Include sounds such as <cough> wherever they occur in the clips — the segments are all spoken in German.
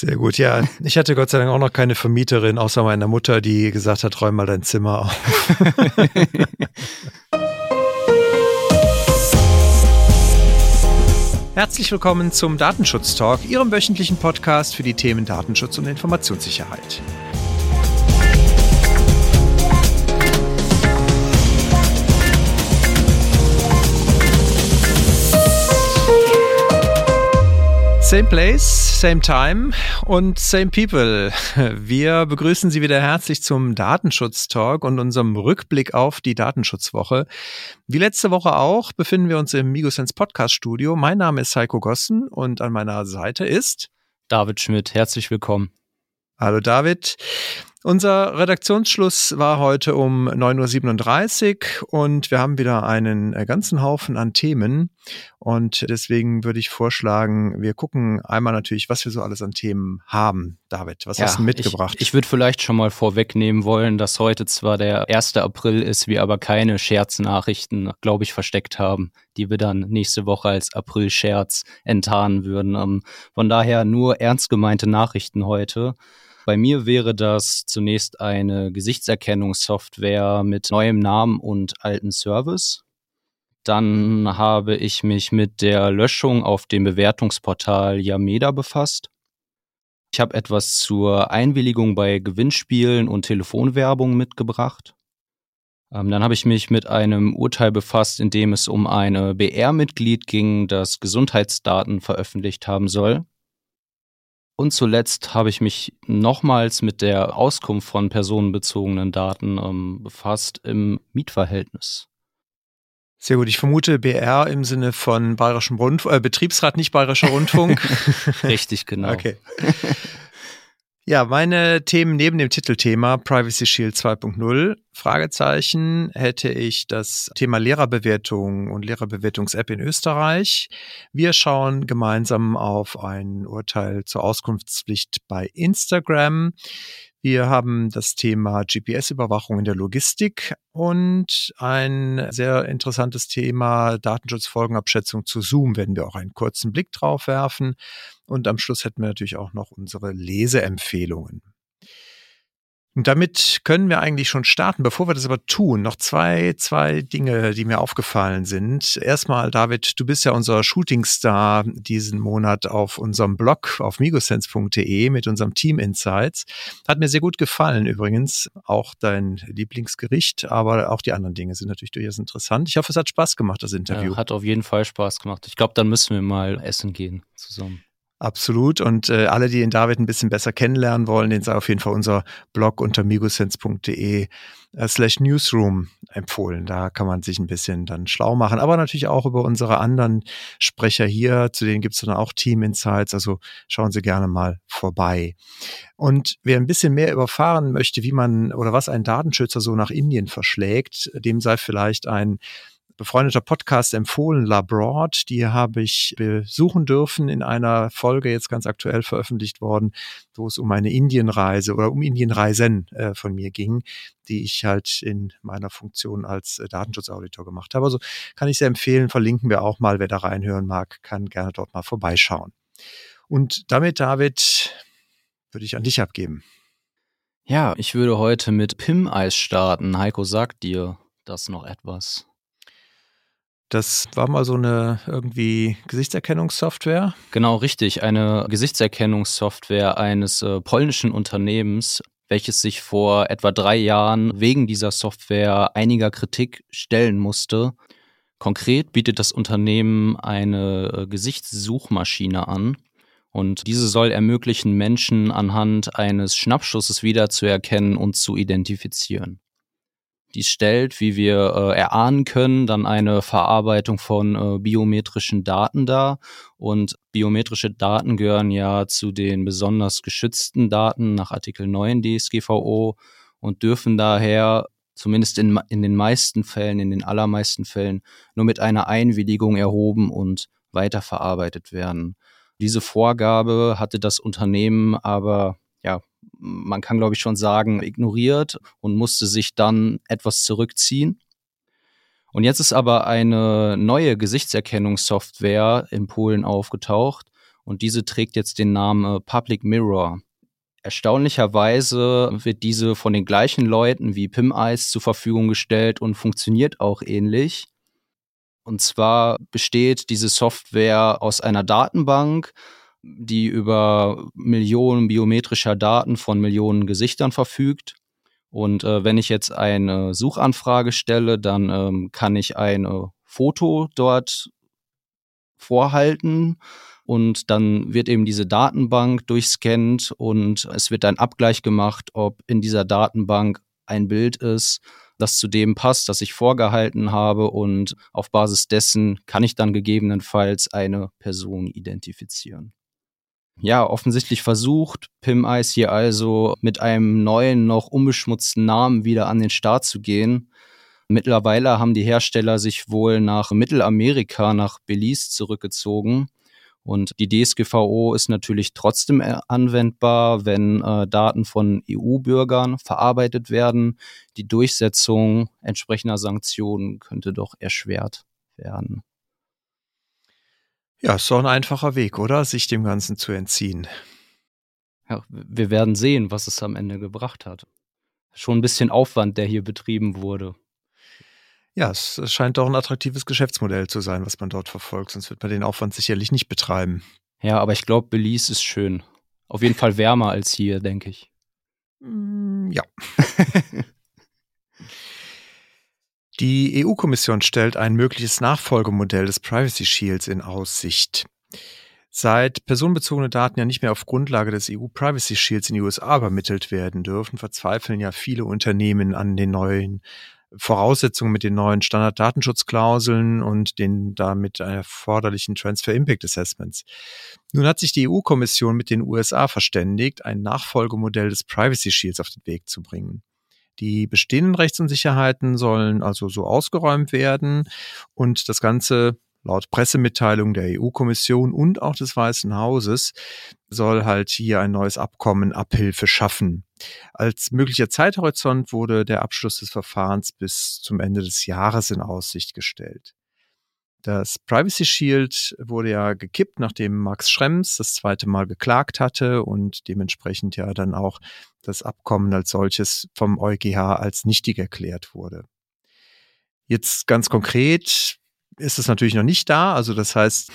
Sehr gut, ja. Ich hatte Gott sei Dank auch noch keine Vermieterin, außer meiner Mutter, die gesagt hat, räum mal dein Zimmer auf. <laughs> Herzlich willkommen zum Datenschutz Talk, Ihrem wöchentlichen Podcast für die Themen Datenschutz und Informationssicherheit. Same place, same time und same people. <laughs> Wir begrüßen Sie wieder herzlich zum Datenschutz-Talk und unserem Rückblick auf die Datenschutzwoche. Wie letzte Woche auch befinden wir uns im Migosense Podcast Studio. Mein Name ist Heiko Gossen und an meiner Seite ist David Schmidt. Herzlich willkommen. Hallo David. Unser Redaktionsschluss war heute um 9.37 Uhr und wir haben wieder einen äh, ganzen Haufen an Themen. Und deswegen würde ich vorschlagen, wir gucken einmal natürlich, was wir so alles an Themen haben. David, was ja, hast du mitgebracht? Ich, ich würde vielleicht schon mal vorwegnehmen wollen, dass heute zwar der 1. April ist, wir aber keine Scherznachrichten, glaube ich, versteckt haben, die wir dann nächste Woche als April-Scherz enttarnen würden. Ähm, von daher nur ernst gemeinte Nachrichten heute. Bei mir wäre das zunächst eine Gesichtserkennungssoftware mit neuem Namen und alten Service. Dann habe ich mich mit der Löschung auf dem Bewertungsportal Yameda befasst. Ich habe etwas zur Einwilligung bei Gewinnspielen und Telefonwerbung mitgebracht. Ähm, dann habe ich mich mit einem Urteil befasst, in dem es um eine BR-Mitglied ging, das Gesundheitsdaten veröffentlicht haben soll. Und zuletzt habe ich mich nochmals mit der Auskunft von personenbezogenen Daten ähm, befasst im Mietverhältnis. Sehr gut. Ich vermute BR im Sinne von Bayerischen Rundfunk, äh, Betriebsrat, nicht Bayerischer Rundfunk. <laughs> Richtig, genau. Okay. Ja, meine Themen neben dem Titelthema Privacy Shield 2.0 Fragezeichen hätte ich das Thema Lehrerbewertung und Lehrerbewertungs-App in Österreich. Wir schauen gemeinsam auf ein Urteil zur Auskunftspflicht bei Instagram. Wir haben das Thema GPS-Überwachung in der Logistik und ein sehr interessantes Thema Datenschutzfolgenabschätzung zu Zoom, werden wir auch einen kurzen Blick drauf werfen. Und am Schluss hätten wir natürlich auch noch unsere Leseempfehlungen. Und damit können wir eigentlich schon starten. Bevor wir das aber tun, noch zwei, zwei Dinge, die mir aufgefallen sind. Erstmal, David, du bist ja unser Shootingstar diesen Monat auf unserem Blog auf migosense.de mit unserem Team Insights. Hat mir sehr gut gefallen übrigens. Auch dein Lieblingsgericht, aber auch die anderen Dinge sind natürlich durchaus interessant. Ich hoffe, es hat Spaß gemacht, das Interview. Ja, hat auf jeden Fall Spaß gemacht. Ich glaube, dann müssen wir mal essen gehen zusammen. Absolut. Und äh, alle, die den David ein bisschen besser kennenlernen wollen, den sei auf jeden Fall unser Blog unter migosense.de äh, slash newsroom empfohlen. Da kann man sich ein bisschen dann schlau machen. Aber natürlich auch über unsere anderen Sprecher hier. Zu denen gibt es dann auch Team Insights. Also schauen Sie gerne mal vorbei. Und wer ein bisschen mehr überfahren möchte, wie man oder was ein Datenschützer so nach Indien verschlägt, dem sei vielleicht ein befreundeter Podcast empfohlen, Labroad. Die habe ich besuchen dürfen in einer Folge, jetzt ganz aktuell veröffentlicht worden, wo es um eine Indienreise oder um Indienreisen äh, von mir ging, die ich halt in meiner Funktion als äh, Datenschutzauditor gemacht habe. Also kann ich sehr empfehlen, verlinken wir auch mal, wer da reinhören mag, kann gerne dort mal vorbeischauen. Und damit, David, würde ich an dich abgeben. Ja, ich würde heute mit PIM-Eis starten. Heiko, sagt dir das noch etwas? Das war mal so eine irgendwie Gesichtserkennungssoftware. Genau, richtig. Eine Gesichtserkennungssoftware eines äh, polnischen Unternehmens, welches sich vor etwa drei Jahren wegen dieser Software einiger Kritik stellen musste. Konkret bietet das Unternehmen eine äh, Gesichtssuchmaschine an. Und diese soll ermöglichen, Menschen anhand eines Schnappschusses wiederzuerkennen und zu identifizieren. Dies stellt, wie wir äh, erahnen können, dann eine Verarbeitung von äh, biometrischen Daten dar. Und biometrische Daten gehören ja zu den besonders geschützten Daten nach Artikel 9 DSGVO und dürfen daher zumindest in, in den meisten Fällen, in den allermeisten Fällen, nur mit einer Einwilligung erhoben und weiterverarbeitet werden. Diese Vorgabe hatte das Unternehmen aber man kann glaube ich schon sagen, ignoriert und musste sich dann etwas zurückziehen. Und jetzt ist aber eine neue Gesichtserkennungssoftware in Polen aufgetaucht Und diese trägt jetzt den Namen Public Mirror. Erstaunlicherweise wird diese von den gleichen Leuten wie PimEyes zur Verfügung gestellt und funktioniert auch ähnlich. Und zwar besteht diese Software aus einer Datenbank, die über Millionen biometrischer Daten von Millionen Gesichtern verfügt. Und äh, wenn ich jetzt eine Suchanfrage stelle, dann ähm, kann ich ein Foto dort vorhalten und dann wird eben diese Datenbank durchscannt und es wird ein Abgleich gemacht, ob in dieser Datenbank ein Bild ist, das zu dem passt, das ich vorgehalten habe und auf Basis dessen kann ich dann gegebenenfalls eine Person identifizieren. Ja, offensichtlich versucht Pim Ice hier also mit einem neuen, noch unbeschmutzten Namen wieder an den Start zu gehen. Mittlerweile haben die Hersteller sich wohl nach Mittelamerika, nach Belize zurückgezogen. Und die DSGVO ist natürlich trotzdem äh, anwendbar, wenn äh, Daten von EU-Bürgern verarbeitet werden. Die Durchsetzung entsprechender Sanktionen könnte doch erschwert werden. Ja, ist doch ein einfacher Weg, oder? Sich dem Ganzen zu entziehen. Ja, wir werden sehen, was es am Ende gebracht hat. Schon ein bisschen Aufwand, der hier betrieben wurde. Ja, es scheint doch ein attraktives Geschäftsmodell zu sein, was man dort verfolgt, sonst wird man den Aufwand sicherlich nicht betreiben. Ja, aber ich glaube, Belize ist schön. Auf jeden Fall wärmer als hier, denke ich. Mm, ja. <laughs> Die EU-Kommission stellt ein mögliches Nachfolgemodell des Privacy Shields in Aussicht. Seit personenbezogene Daten ja nicht mehr auf Grundlage des EU-Privacy Shields in die USA übermittelt werden dürfen, verzweifeln ja viele Unternehmen an den neuen Voraussetzungen mit den neuen Standard-Datenschutzklauseln und den damit erforderlichen Transfer Impact Assessments. Nun hat sich die EU-Kommission mit den USA verständigt, ein Nachfolgemodell des Privacy Shields auf den Weg zu bringen. Die bestehenden Rechtsunsicherheiten sollen also so ausgeräumt werden und das Ganze laut Pressemitteilung der EU-Kommission und auch des Weißen Hauses soll halt hier ein neues Abkommen Abhilfe schaffen. Als möglicher Zeithorizont wurde der Abschluss des Verfahrens bis zum Ende des Jahres in Aussicht gestellt. Das Privacy Shield wurde ja gekippt, nachdem Max Schrems das zweite Mal geklagt hatte und dementsprechend ja dann auch das Abkommen als solches vom EuGH als nichtig erklärt wurde. Jetzt ganz konkret ist es natürlich noch nicht da. Also das heißt,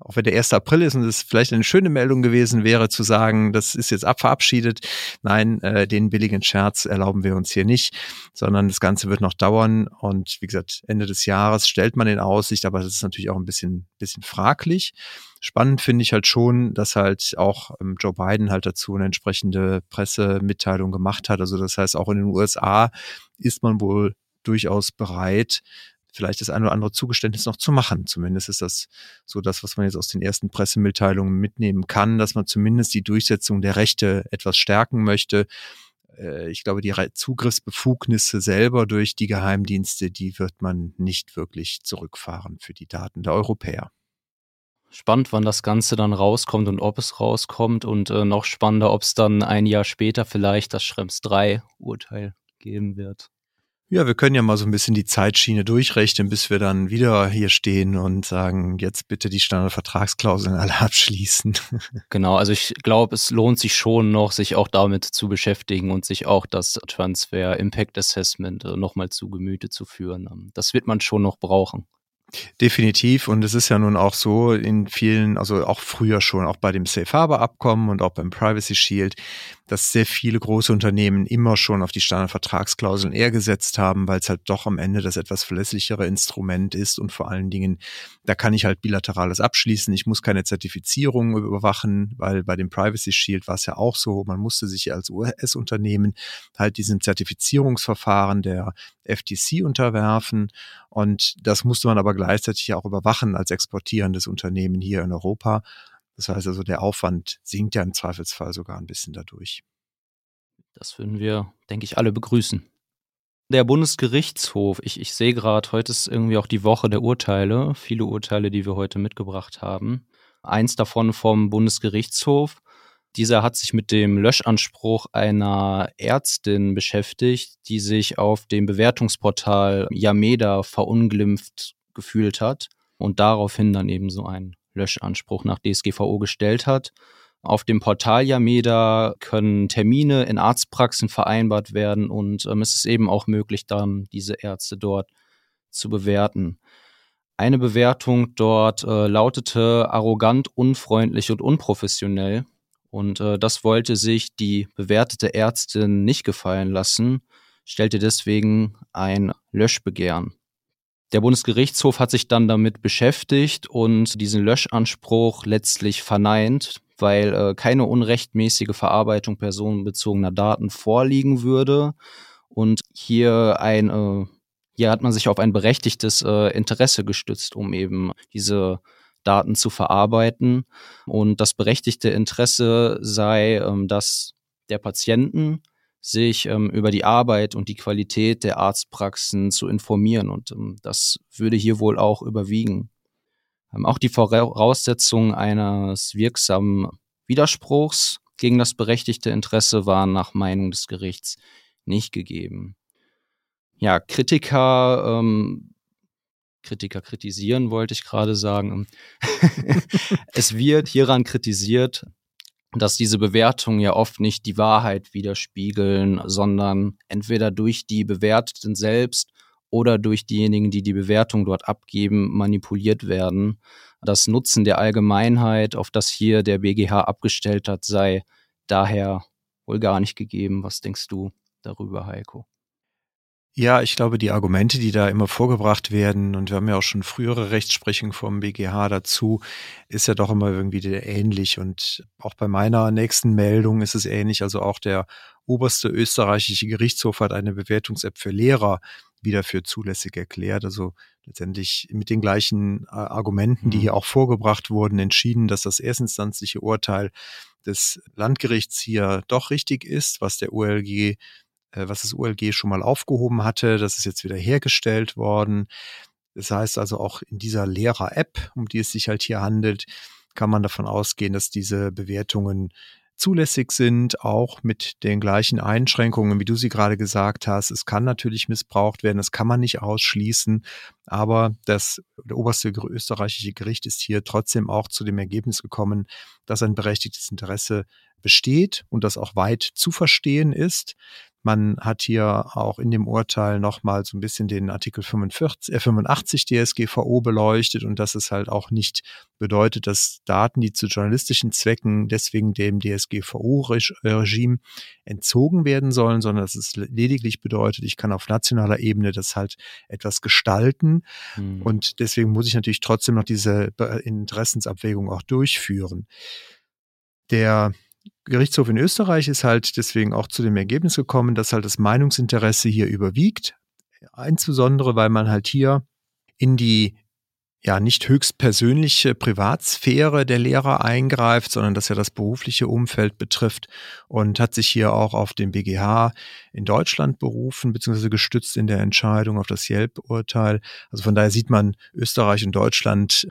auch wenn der 1. April ist und es vielleicht eine schöne Meldung gewesen wäre, zu sagen, das ist jetzt abverabschiedet. Nein, äh, den billigen Scherz erlauben wir uns hier nicht, sondern das Ganze wird noch dauern. Und wie gesagt, Ende des Jahres stellt man in Aussicht, aber das ist natürlich auch ein bisschen, bisschen fraglich. Spannend finde ich halt schon, dass halt auch ähm, Joe Biden halt dazu eine entsprechende Pressemitteilung gemacht hat. Also das heißt, auch in den USA ist man wohl durchaus bereit, vielleicht das eine oder andere Zugeständnis noch zu machen. Zumindest ist das so das, was man jetzt aus den ersten Pressemitteilungen mitnehmen kann, dass man zumindest die Durchsetzung der Rechte etwas stärken möchte. Äh, ich glaube, die Zugriffsbefugnisse selber durch die Geheimdienste, die wird man nicht wirklich zurückfahren für die Daten der Europäer. Spannend, wann das Ganze dann rauskommt und ob es rauskommt und äh, noch spannender, ob es dann ein Jahr später vielleicht das Schrems 3 Urteil geben wird. Ja, wir können ja mal so ein bisschen die Zeitschiene durchrechnen, bis wir dann wieder hier stehen und sagen, jetzt bitte die Standardvertragsklauseln alle abschließen. <laughs> Genau, also ich glaube, es lohnt sich schon noch, sich auch damit zu beschäftigen und sich auch das Transfer Impact Assessment äh, nochmal zu Gemüte zu führen. Das wird man schon noch brauchen. Definitiv. Und es ist ja nun auch so in vielen, also auch früher schon, auch bei dem Safe Harbor Abkommen und auch beim Privacy Shield, dass sehr viele große Unternehmen immer schon auf die Standardvertragsklauseln eher gesetzt haben, weil es halt doch am Ende das etwas verlässlichere Instrument ist und vor allen Dingen, da kann ich halt bilaterales abschließen. Ich muss keine Zertifizierung überwachen, weil bei dem Privacy Shield war es ja auch so, man musste sich als US-Unternehmen halt diesem Zertifizierungsverfahren der FTC unterwerfen und das musste man aber gleichzeitig auch überwachen als exportierendes Unternehmen hier in Europa. Das heißt also, der Aufwand sinkt ja im Zweifelsfall sogar ein bisschen dadurch. Das würden wir, denke ich, alle begrüßen. Der Bundesgerichtshof, ich, ich sehe gerade, heute ist irgendwie auch die Woche der Urteile, viele Urteile, die wir heute mitgebracht haben. Eins davon vom Bundesgerichtshof. Dieser hat sich mit dem Löschanspruch einer Ärztin beschäftigt, die sich auf dem Bewertungsportal Yameda verunglimpft gefühlt hat und daraufhin dann eben so einen Löschanspruch nach DSGVO gestellt hat. Auf dem Portal Yameda können Termine in Arztpraxen vereinbart werden und ähm, es ist eben auch möglich, dann diese Ärzte dort zu bewerten. Eine Bewertung dort äh, lautete arrogant, unfreundlich und unprofessionell. Und äh, das wollte sich die bewertete Ärztin nicht gefallen lassen, stellte deswegen ein Löschbegehren. Der Bundesgerichtshof hat sich dann damit beschäftigt und diesen Löschanspruch letztlich verneint, weil äh, keine unrechtmäßige Verarbeitung personenbezogener Daten vorliegen würde und hier ein äh, hier hat man sich auf ein berechtigtes äh, Interesse gestützt, um eben diese Daten zu verarbeiten. Und das berechtigte Interesse sei, ähm, dass der Patienten sich ähm, über die Arbeit und die Qualität der Arztpraxen zu informieren. Und ähm, das würde hier wohl auch überwiegen. Ähm, auch die Voraussetzungen eines wirksamen Widerspruchs gegen das berechtigte Interesse waren nach Meinung des Gerichts nicht gegeben. Ja, Kritiker, ähm, Kritiker kritisieren wollte ich gerade sagen. <laughs> es wird hieran kritisiert, dass diese Bewertungen ja oft nicht die Wahrheit widerspiegeln, sondern entweder durch die Bewerteten selbst oder durch diejenigen, die die Bewertung dort abgeben, manipuliert werden. Das Nutzen der Allgemeinheit, auf das hier der BGH abgestellt hat, sei daher wohl gar nicht gegeben. Was denkst du darüber, Heiko? Ja, ich glaube, die Argumente, die da immer vorgebracht werden, und wir haben ja auch schon frühere Rechtsprechung vom BGH dazu, ist ja doch immer irgendwie ähnlich. Und auch bei meiner nächsten Meldung ist es ähnlich. Also auch der oberste österreichische Gerichtshof hat eine Bewertungs-App für Lehrer wieder für zulässig erklärt. Also letztendlich mit den gleichen äh, Argumenten, die mhm. hier auch vorgebracht wurden, entschieden, dass das erstinstanzliche Urteil des Landgerichts hier doch richtig ist, was der OLG was das ULG schon mal aufgehoben hatte. Das ist jetzt wieder hergestellt worden. Das heißt also auch in dieser Lehrer-App, um die es sich halt hier handelt, kann man davon ausgehen, dass diese Bewertungen zulässig sind, auch mit den gleichen Einschränkungen, wie du sie gerade gesagt hast. Es kann natürlich missbraucht werden, das kann man nicht ausschließen, aber das oberste österreichische Gericht ist hier trotzdem auch zu dem Ergebnis gekommen, dass ein berechtigtes Interesse besteht und das auch weit zu verstehen ist. Man hat hier auch in dem Urteil nochmal so ein bisschen den Artikel 45, äh 85 DSGVO beleuchtet und dass es halt auch nicht bedeutet, dass Daten, die zu journalistischen Zwecken deswegen dem DSGVO-Regime entzogen werden sollen, sondern dass es lediglich bedeutet, ich kann auf nationaler Ebene das halt etwas gestalten. Hm. Und deswegen muss ich natürlich trotzdem noch diese Interessensabwägung auch durchführen. Der Gerichtshof in Österreich ist halt deswegen auch zu dem Ergebnis gekommen, dass halt das Meinungsinteresse hier überwiegt. Insbesondere, weil man halt hier in die ja nicht höchst persönliche Privatsphäre der Lehrer eingreift, sondern dass er das berufliche Umfeld betrifft und hat sich hier auch auf den BGH in Deutschland berufen, beziehungsweise gestützt in der Entscheidung auf das Yelp-Urteil. Also von daher sieht man, Österreich und Deutschland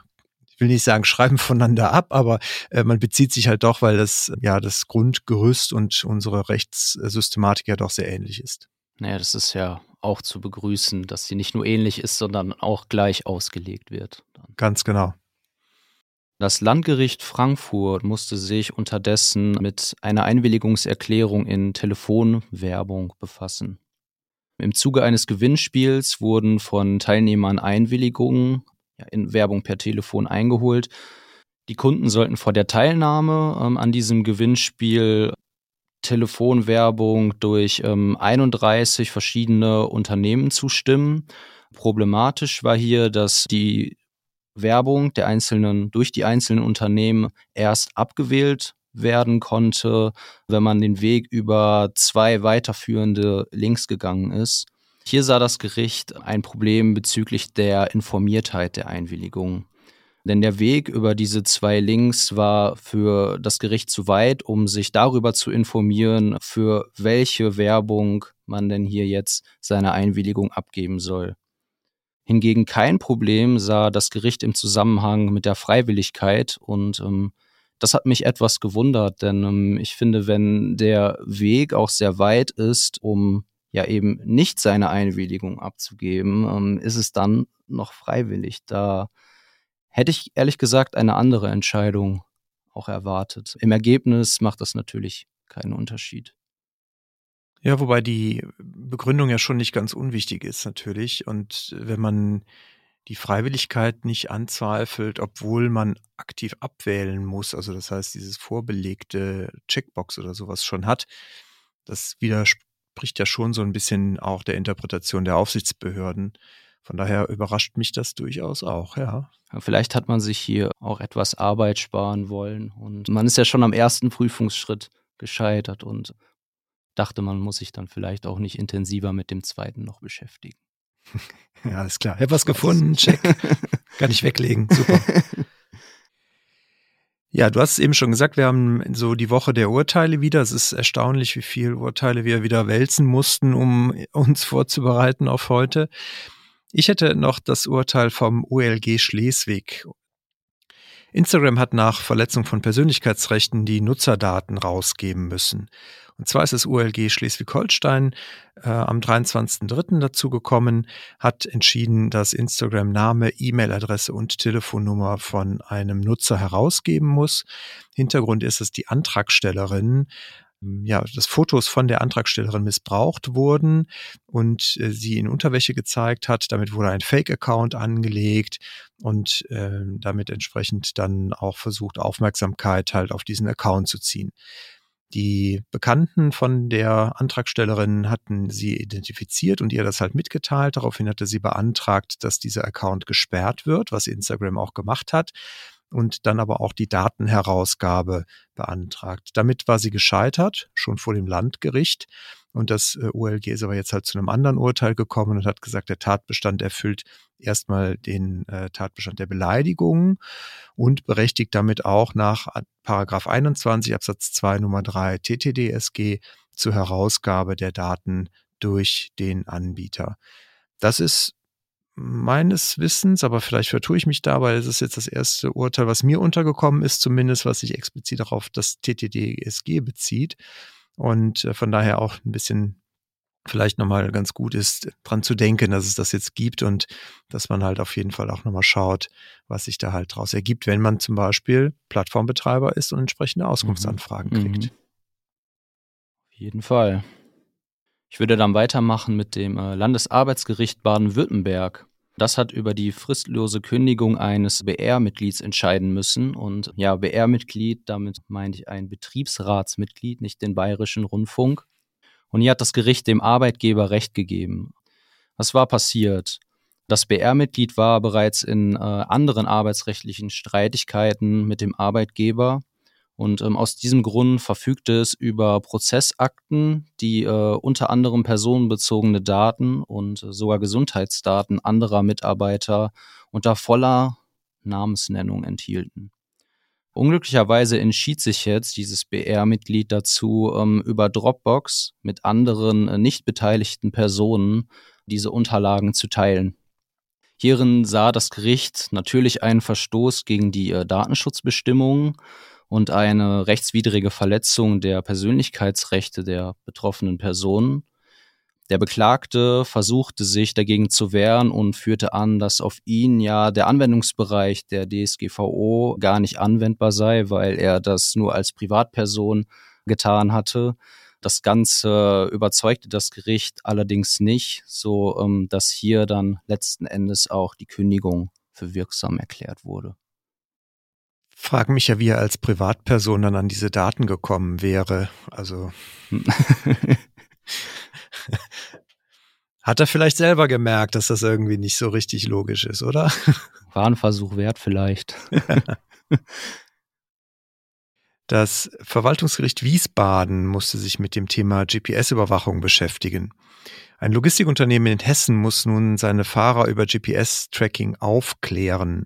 ich will nicht sagen, schreiben <laughs> voneinander ab, aber äh, man bezieht sich halt doch, weil das ja das Grundgerüst und unsere Rechtssystematik ja doch sehr ähnlich ist. Naja, das ist ja auch zu begrüßen, dass sie nicht nur ähnlich ist, sondern auch gleich ausgelegt wird. Ganz genau. Das Landgericht Frankfurt musste sich unterdessen mit einer Einwilligungserklärung in Telefonwerbung befassen. Im Zuge eines Gewinnspiels wurden von Teilnehmern Einwilligungen ja, in Werbung per Telefon eingeholt. Die Kunden sollten vor der Teilnahme ähm, an diesem Gewinnspiel Telefonwerbung durch ähm, 31 verschiedene Unternehmen zustimmen. Problematisch war hier, dass die Werbung der einzelnen durch die einzelnen Unternehmen erst abgewählt werden konnte, wenn man den Weg über zwei weiterführende Links gegangen ist. Hier sah das Gericht ein Problem bezüglich der Informiertheit der Einwilligung. Denn der Weg über diese zwei Links war für das Gericht zu weit, um sich darüber zu informieren, für welche Werbung man denn hier jetzt seine Einwilligung abgeben soll. Hingegen kein Problem sah das Gericht im Zusammenhang mit der Freiwilligkeit und ähm, das hat mich etwas gewundert, denn ähm, ich finde, wenn der Weg auch sehr weit ist, um ja eben nicht seine Einwilligung abzugeben, ähm, ist es dann noch freiwillig. Da hätte ich ehrlich gesagt eine andere Entscheidung auch erwartet. Im Ergebnis macht das natürlich keinen Unterschied. Ja, wobei die Begründung ja schon nicht ganz unwichtig ist natürlich. Und wenn man die Freiwilligkeit nicht anzweifelt, obwohl man aktiv abwählen muss, also das heißt, dieses vorbelegte Checkbox oder sowas schon hat, das widerspricht ja schon so ein bisschen auch der Interpretation der Aufsichtsbehörden. Von daher überrascht mich das durchaus auch, ja. Vielleicht hat man sich hier auch etwas Arbeit sparen wollen und man ist ja schon am ersten Prüfungsschritt gescheitert und dachte, man muss sich dann vielleicht auch nicht intensiver mit dem zweiten noch beschäftigen. <laughs> Ja, ist klar. Ich habe was gefunden, check. <laughs> Kann ich weglegen, super. <laughs> Ja, du hast es eben schon gesagt, wir haben so die Woche der Urteile wieder. Es ist erstaunlich, wie viele Urteile wir wieder wälzen mussten, um <laughs> uns vorzubereiten auf heute. Ich hätte noch das Urteil vom OLG Schleswig. Instagram hat nach Verletzung von Persönlichkeitsrechten die Nutzerdaten rausgeben müssen. Und zwar ist das ULG Schleswig-Holstein äh, am 23.03. dazu gekommen, hat entschieden, dass Instagram Name, E-Mail-Adresse und Telefonnummer von einem Nutzer herausgeben muss. Hintergrund ist, dass die Antragstellerin ja, dass Fotos von der Antragstellerin missbraucht wurden und äh, sie in Unterwäsche gezeigt hat. Damit wurde ein Fake-Account angelegt und äh, damit entsprechend dann auch versucht, Aufmerksamkeit halt auf diesen Account zu ziehen. Die Bekannten von der Antragstellerin hatten sie identifiziert und ihr das halt mitgeteilt. Daraufhin hatte sie beantragt, dass dieser Account gesperrt wird, was Instagram auch gemacht hat und dann aber auch die Datenherausgabe beantragt. Damit war sie gescheitert, schon vor dem Landgericht. Und das äh, OLG ist aber jetzt halt zu einem anderen Urteil gekommen und hat gesagt, der Tatbestand erfüllt erstmal den äh, Tatbestand der Beleidigung und berechtigt damit auch nach Paragraph 21 Absatz 2 Nummer 3 TTDSG zur Herausgabe der Daten durch den Anbieter. Das ist meines Wissens, aber vielleicht vertue ich mich dabei, das ist jetzt das erste Urteil, was mir untergekommen ist, zumindest was sich explizit darauf das TTDSG bezieht und äh, von daher auch ein bisschen vielleicht nochmal ganz gut ist, dran zu denken, dass es das jetzt gibt und dass man halt auf jeden Fall auch nochmal schaut, was sich da halt draus ergibt, wenn man zum Beispiel Plattformbetreiber ist und entsprechende Auskunftsanfragen mhm. kriegt. Mhm. Auf jeden Fall. Ich würde dann weitermachen mit dem äh, Landesarbeitsgericht Baden-Württemberg. Das hat über die fristlose Kündigung eines BR-Mitglieds entscheiden müssen. Und ja, BR-Mitglied, damit meinte ich ein Betriebsratsmitglied, nicht den Bayerischen Rundfunk. Und hier hat das Gericht dem Arbeitgeber Recht gegeben. Was war passiert? Das BR-Mitglied war bereits in äh, anderen arbeitsrechtlichen Streitigkeiten mit dem Arbeitgeber und ähm, aus diesem Grund verfügte es über Prozessakten, die äh, unter anderem personenbezogene Daten und äh, sogar Gesundheitsdaten anderer Mitarbeiter unter voller Namensnennung enthielten. Unglücklicherweise entschied sich jetzt dieses BR-Mitglied dazu, ähm, über Dropbox mit anderen äh, nicht beteiligten Personen diese Unterlagen zu teilen. Hierin sah das Gericht natürlich einen Verstoß gegen die äh, Datenschutzbestimmungen und eine rechtswidrige Verletzung der Persönlichkeitsrechte der betroffenen Personen. Der Beklagte versuchte sich dagegen zu wehren und führte an, dass auf ihn ja der Anwendungsbereich der DSGVO gar nicht anwendbar sei, weil er das nur als Privatperson getan hatte. Das Ganze überzeugte das Gericht allerdings nicht, so ähm, dass hier dann letzten Endes auch die Kündigung für wirksam erklärt wurde frage mich ja, wie er als Privatperson dann an diese Daten gekommen wäre. Also <laughs> hat er vielleicht selber gemerkt, dass das irgendwie nicht so richtig logisch ist, oder? War ein Versuch wert vielleicht. <laughs> Das Verwaltungsgericht Wiesbaden musste sich mit dem Thema GPS-Überwachung beschäftigen. Ein Logistikunternehmen in Hessen muss nun seine Fahrer über GPS-Tracking aufklären.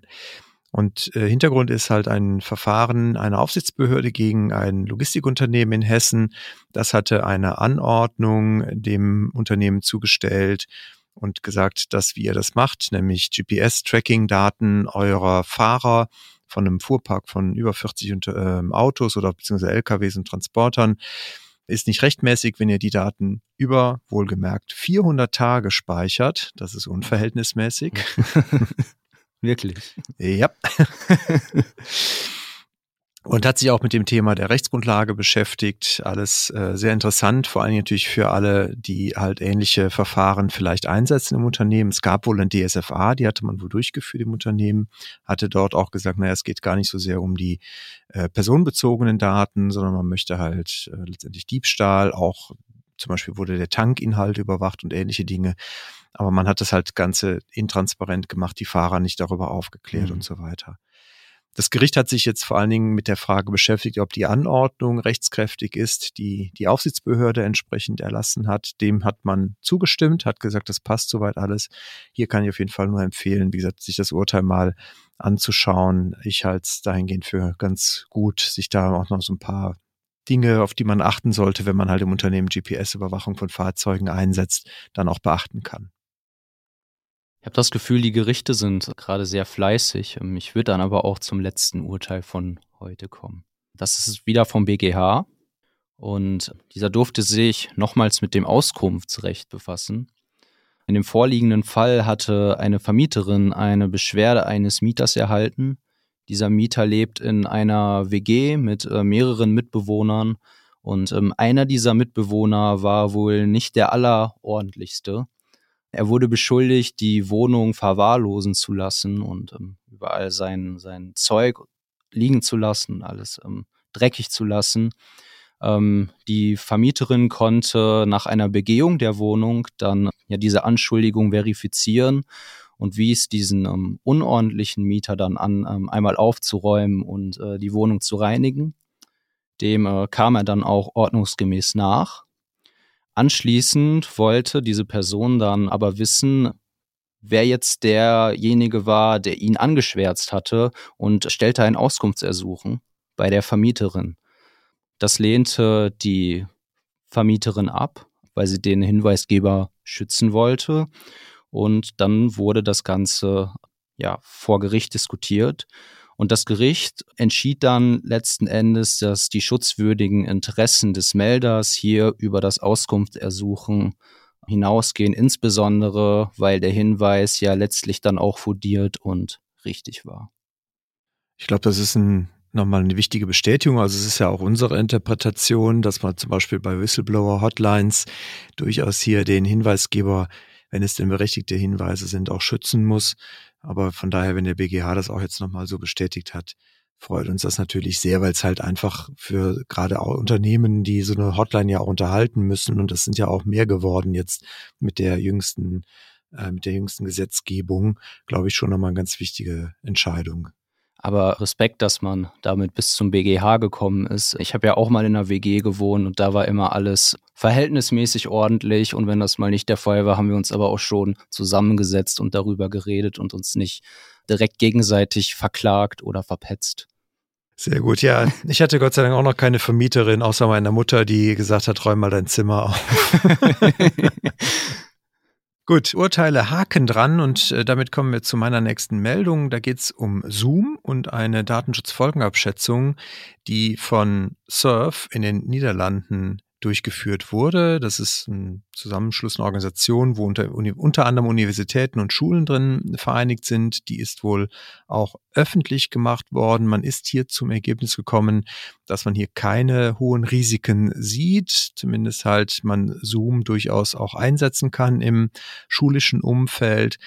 Und äh, Hintergrund ist halt ein Verfahren einer Aufsichtsbehörde gegen ein Logistikunternehmen in Hessen. Das hatte eine Anordnung dem Unternehmen zugestellt und gesagt, dass wie ihr das macht, nämlich GPS-Tracking-Daten eurer Fahrer von einem Fuhrpark von über 40 äh, Autos oder beziehungsweise LKWs und Transportern, ist nicht rechtmäßig, wenn ihr die Daten über, wohlgemerkt, 400 Tage speichert. Das ist unverhältnismäßig. <laughs> Wirklich. Ja. und hat sich auch mit dem Thema der Rechtsgrundlage beschäftigt. Alles äh, sehr interessant, vor allem natürlich für alle, die halt ähnliche Verfahren vielleicht einsetzen im Unternehmen. Es gab wohl ein DSFA, die hatte man wohl durchgeführt im Unternehmen, hatte dort auch gesagt, naja, es geht gar nicht so sehr um die äh, personenbezogenen Daten, sondern man möchte halt äh, letztendlich Diebstahl, auch zum Beispiel wurde der Tankinhalt überwacht und ähnliche Dinge. Aber man hat das halt Ganze intransparent gemacht, die Fahrer nicht darüber aufgeklärt mhm. und so weiter. Das Gericht hat sich jetzt vor allen Dingen mit der Frage beschäftigt, ob die Anordnung rechtskräftig ist, die die Aufsichtsbehörde entsprechend erlassen hat. Dem hat man zugestimmt, hat gesagt, das passt soweit alles. Hier kann ich auf jeden Fall nur empfehlen, wie gesagt, sich das Urteil mal anzuschauen. Ich halte es dahingehend für ganz gut, sich da auch noch so ein paar Dinge, auf die man achten sollte, wenn man halt im Unternehmen GPS-Überwachung von Fahrzeugen einsetzt, dann auch beachten kann. Ich habe das Gefühl, die Gerichte sind gerade sehr fleißig. Ähm, ich würde dann aber auch zum letzten Urteil von heute kommen. Das ist wieder vom BGH und dieser durfte sich nochmals mit dem Auskunftsrecht befassen. In dem vorliegenden Fall hatte eine Vermieterin eine Beschwerde eines Mieters erhalten. Dieser Mieter lebt in einer WG mit äh, mehreren Mitbewohnern und ähm, einer dieser Mitbewohner war wohl nicht der allerordentlichste. Er wurde beschuldigt, die Wohnung verwahrlosen zu lassen und ähm, überall sein, sein Zeug liegen zu lassen, alles ähm, dreckig zu lassen. Ähm, die Vermieterin konnte nach einer Begehung der Wohnung dann ja diese Anschuldigung verifizieren und wies diesen ähm, unordentlichen Mieter dann an, ähm, einmal aufzuräumen und äh, die Wohnung zu reinigen. Dem äh, kam er dann auch ordnungsgemäß nach. Anschließend wollte diese Person dann aber wissen, wer jetzt derjenige war, der ihn angeschwärzt hatte und stellte ein Auskunftsersuchen bei der Vermieterin. Das lehnte die Vermieterin ab, weil sie den Hinweisgeber schützen wollte. Und dann wurde das Ganze ja vor Gericht diskutiert. Und das Gericht entschied dann letzten Endes, dass die schutzwürdigen Interessen des Melders hier über das Auskunftsersuchen hinausgehen, insbesondere weil der Hinweis ja letztlich dann auch fundiert und richtig war. Ich glaube, das ist ein, nochmal eine wichtige Bestätigung. Also es ist ja auch unsere Interpretation, dass man zum Beispiel bei Whistleblower-Hotlines durchaus hier den Hinweisgeber, wenn es denn berechtigte Hinweise sind, auch schützen muss. Aber von daher, wenn der BGH das auch jetzt nochmal so bestätigt hat, freut uns das natürlich sehr, weil es halt einfach für gerade auch Unternehmen, die so eine Hotline ja auch unterhalten müssen, und das sind ja auch mehr geworden jetzt mit der jüngsten, äh, mit der jüngsten Gesetzgebung, glaube ich, schon nochmal eine ganz wichtige Entscheidung. Aber Respekt, dass man damit bis zum BGH gekommen ist. Ich habe ja auch mal in einer WG gewohnt und da war immer alles verhältnismäßig ordentlich. Und wenn das mal nicht der Fall war, haben wir uns aber auch schon zusammengesetzt und darüber geredet und uns nicht direkt gegenseitig verklagt oder verpetzt. Sehr gut, ja. Ich hatte Gott sei Dank auch noch keine Vermieterin, außer meiner Mutter, die gesagt hat, räum mal dein Zimmer auf. <laughs> Gut, Urteile haken dran und äh, damit kommen wir zu meiner nächsten Meldung. Da geht es um Zoom und eine Datenschutzfolgenabschätzung, die von Surf in den Niederlanden durchgeführt wurde. Das ist ein Zusammenschluss, eine Organisation, wo unter, unter anderem Universitäten und Schulen drin vereinigt sind. Die ist wohl auch öffentlich gemacht worden. Man ist hier zum Ergebnis gekommen, dass man hier keine hohen Risiken sieht. Zumindest halt man Zoom durchaus auch einsetzen kann im schulischen Umfeld.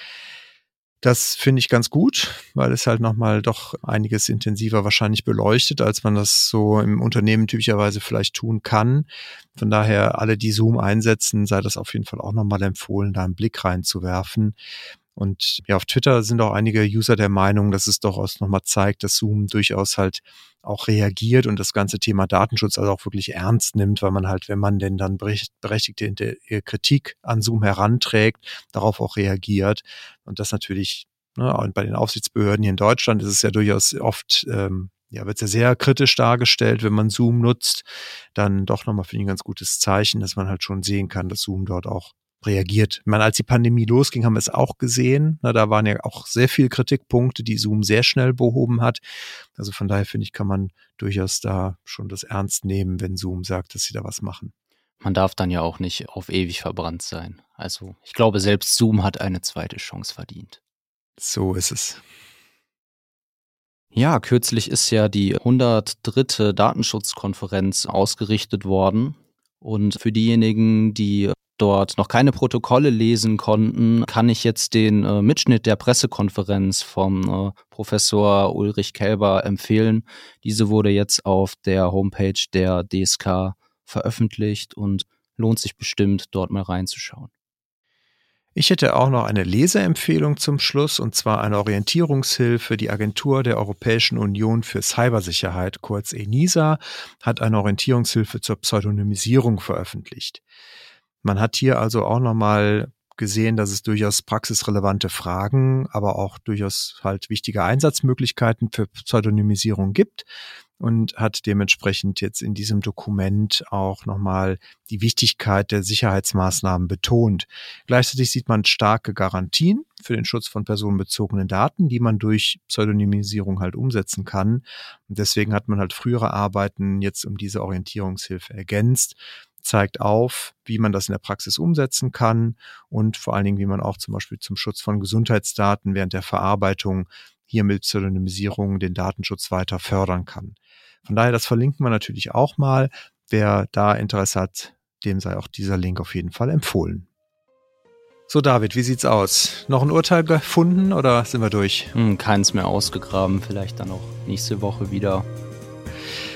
Das finde ich ganz gut, weil es halt nochmal doch einiges intensiver wahrscheinlich beleuchtet, als man das so im Unternehmen typischerweise vielleicht tun kann. Von daher, alle, die Zoom einsetzen, sei das auf jeden Fall auch nochmal empfohlen, da einen Blick reinzuwerfen. Und ja, auf Twitter sind auch einige User der Meinung, dass es durchaus nochmal zeigt, dass Zoom durchaus halt auch reagiert und das ganze Thema Datenschutz also auch wirklich ernst nimmt, weil man halt, wenn man denn dann berechtigte Kritik an Zoom heranträgt, darauf auch reagiert. Und das natürlich, ne, und bei den Aufsichtsbehörden hier in Deutschland ist es ja durchaus oft, ähm, ja, wird es ja sehr kritisch dargestellt, wenn man Zoom nutzt, dann doch nochmal finde ich ein ganz gutes Zeichen, dass man halt schon sehen kann, dass Zoom dort auch reagiert. Ich meine, als die Pandemie losging, haben wir es auch gesehen. Na, da waren ja auch sehr viele Kritikpunkte, die Zoom sehr schnell behoben hat. Also von daher finde ich, kann man durchaus da schon das ernst nehmen, wenn Zoom sagt, dass sie da was machen. Man darf dann ja auch nicht auf ewig verbrannt sein. Also ich glaube, selbst Zoom hat eine zweite Chance verdient. So ist es. Ja, kürzlich ist ja die 103. Datenschutzkonferenz ausgerichtet worden. Und für diejenigen, die dort noch keine Protokolle lesen konnten, kann ich jetzt den äh, Mitschnitt der Pressekonferenz vom äh, Professor Ulrich Kelber empfehlen. Diese wurde jetzt auf der Homepage der DSK veröffentlicht und lohnt sich bestimmt, dort mal reinzuschauen. Ich hätte auch noch eine Leseempfehlung zum Schluss, und zwar eine Orientierungshilfe. Die Agentur der Europäischen Union für Cybersicherheit, kurz ENISA, hat eine Orientierungshilfe zur Pseudonymisierung veröffentlicht. Man hat hier also auch nochmal gesehen, dass es durchaus praxisrelevante Fragen, aber auch durchaus halt wichtige Einsatzmöglichkeiten für Pseudonymisierung gibt und hat dementsprechend jetzt in diesem Dokument auch nochmal die Wichtigkeit der Sicherheitsmaßnahmen betont. Gleichzeitig sieht man starke Garantien für den Schutz von personenbezogenen Daten, die man durch Pseudonymisierung halt umsetzen kann. Und deswegen hat man halt frühere Arbeiten jetzt um diese Orientierungshilfe ergänzt zeigt auf, wie man das in der Praxis umsetzen kann und vor allen Dingen, wie man auch zum Beispiel zum Schutz von Gesundheitsdaten während der Verarbeitung hier mit Pseudonymisierung den Datenschutz weiter fördern kann. Von daher, das verlinken wir natürlich auch mal. Wer da Interesse hat, dem sei auch dieser Link auf jeden Fall empfohlen. So, David, wie sieht's aus? Noch ein Urteil gefunden oder sind wir durch? Hm, keins mehr ausgegraben, vielleicht dann auch nächste Woche wieder.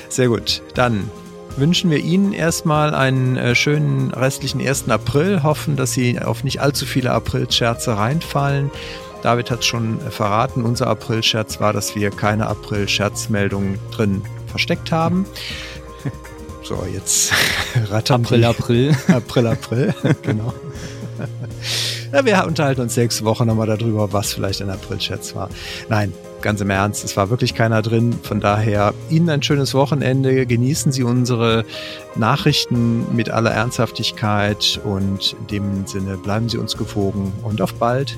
Sehr gut. Dann wünschen wir Ihnen erstmal einen äh, schönen restlichen 1. April, hoffen, dass Sie auf nicht allzu viele April-Scherze reinfallen. David hat es schon verraten, unser April-Scherz war, dass wir keine April-Scherzmeldung drin versteckt haben. <laughs> So, jetzt <laughs> rattern April, April. <laughs> April, April, genau. Ja, wir unterhalten uns nächste Woche nochmal darüber, was vielleicht ein April-Scherz war. Nein, ganz im Ernst, es war wirklich keiner drin. Von daher Ihnen ein schönes Wochenende. Genießen Sie unsere Nachrichten mit aller Ernsthaftigkeit und in dem Sinne bleiben Sie uns gewogen und auf bald.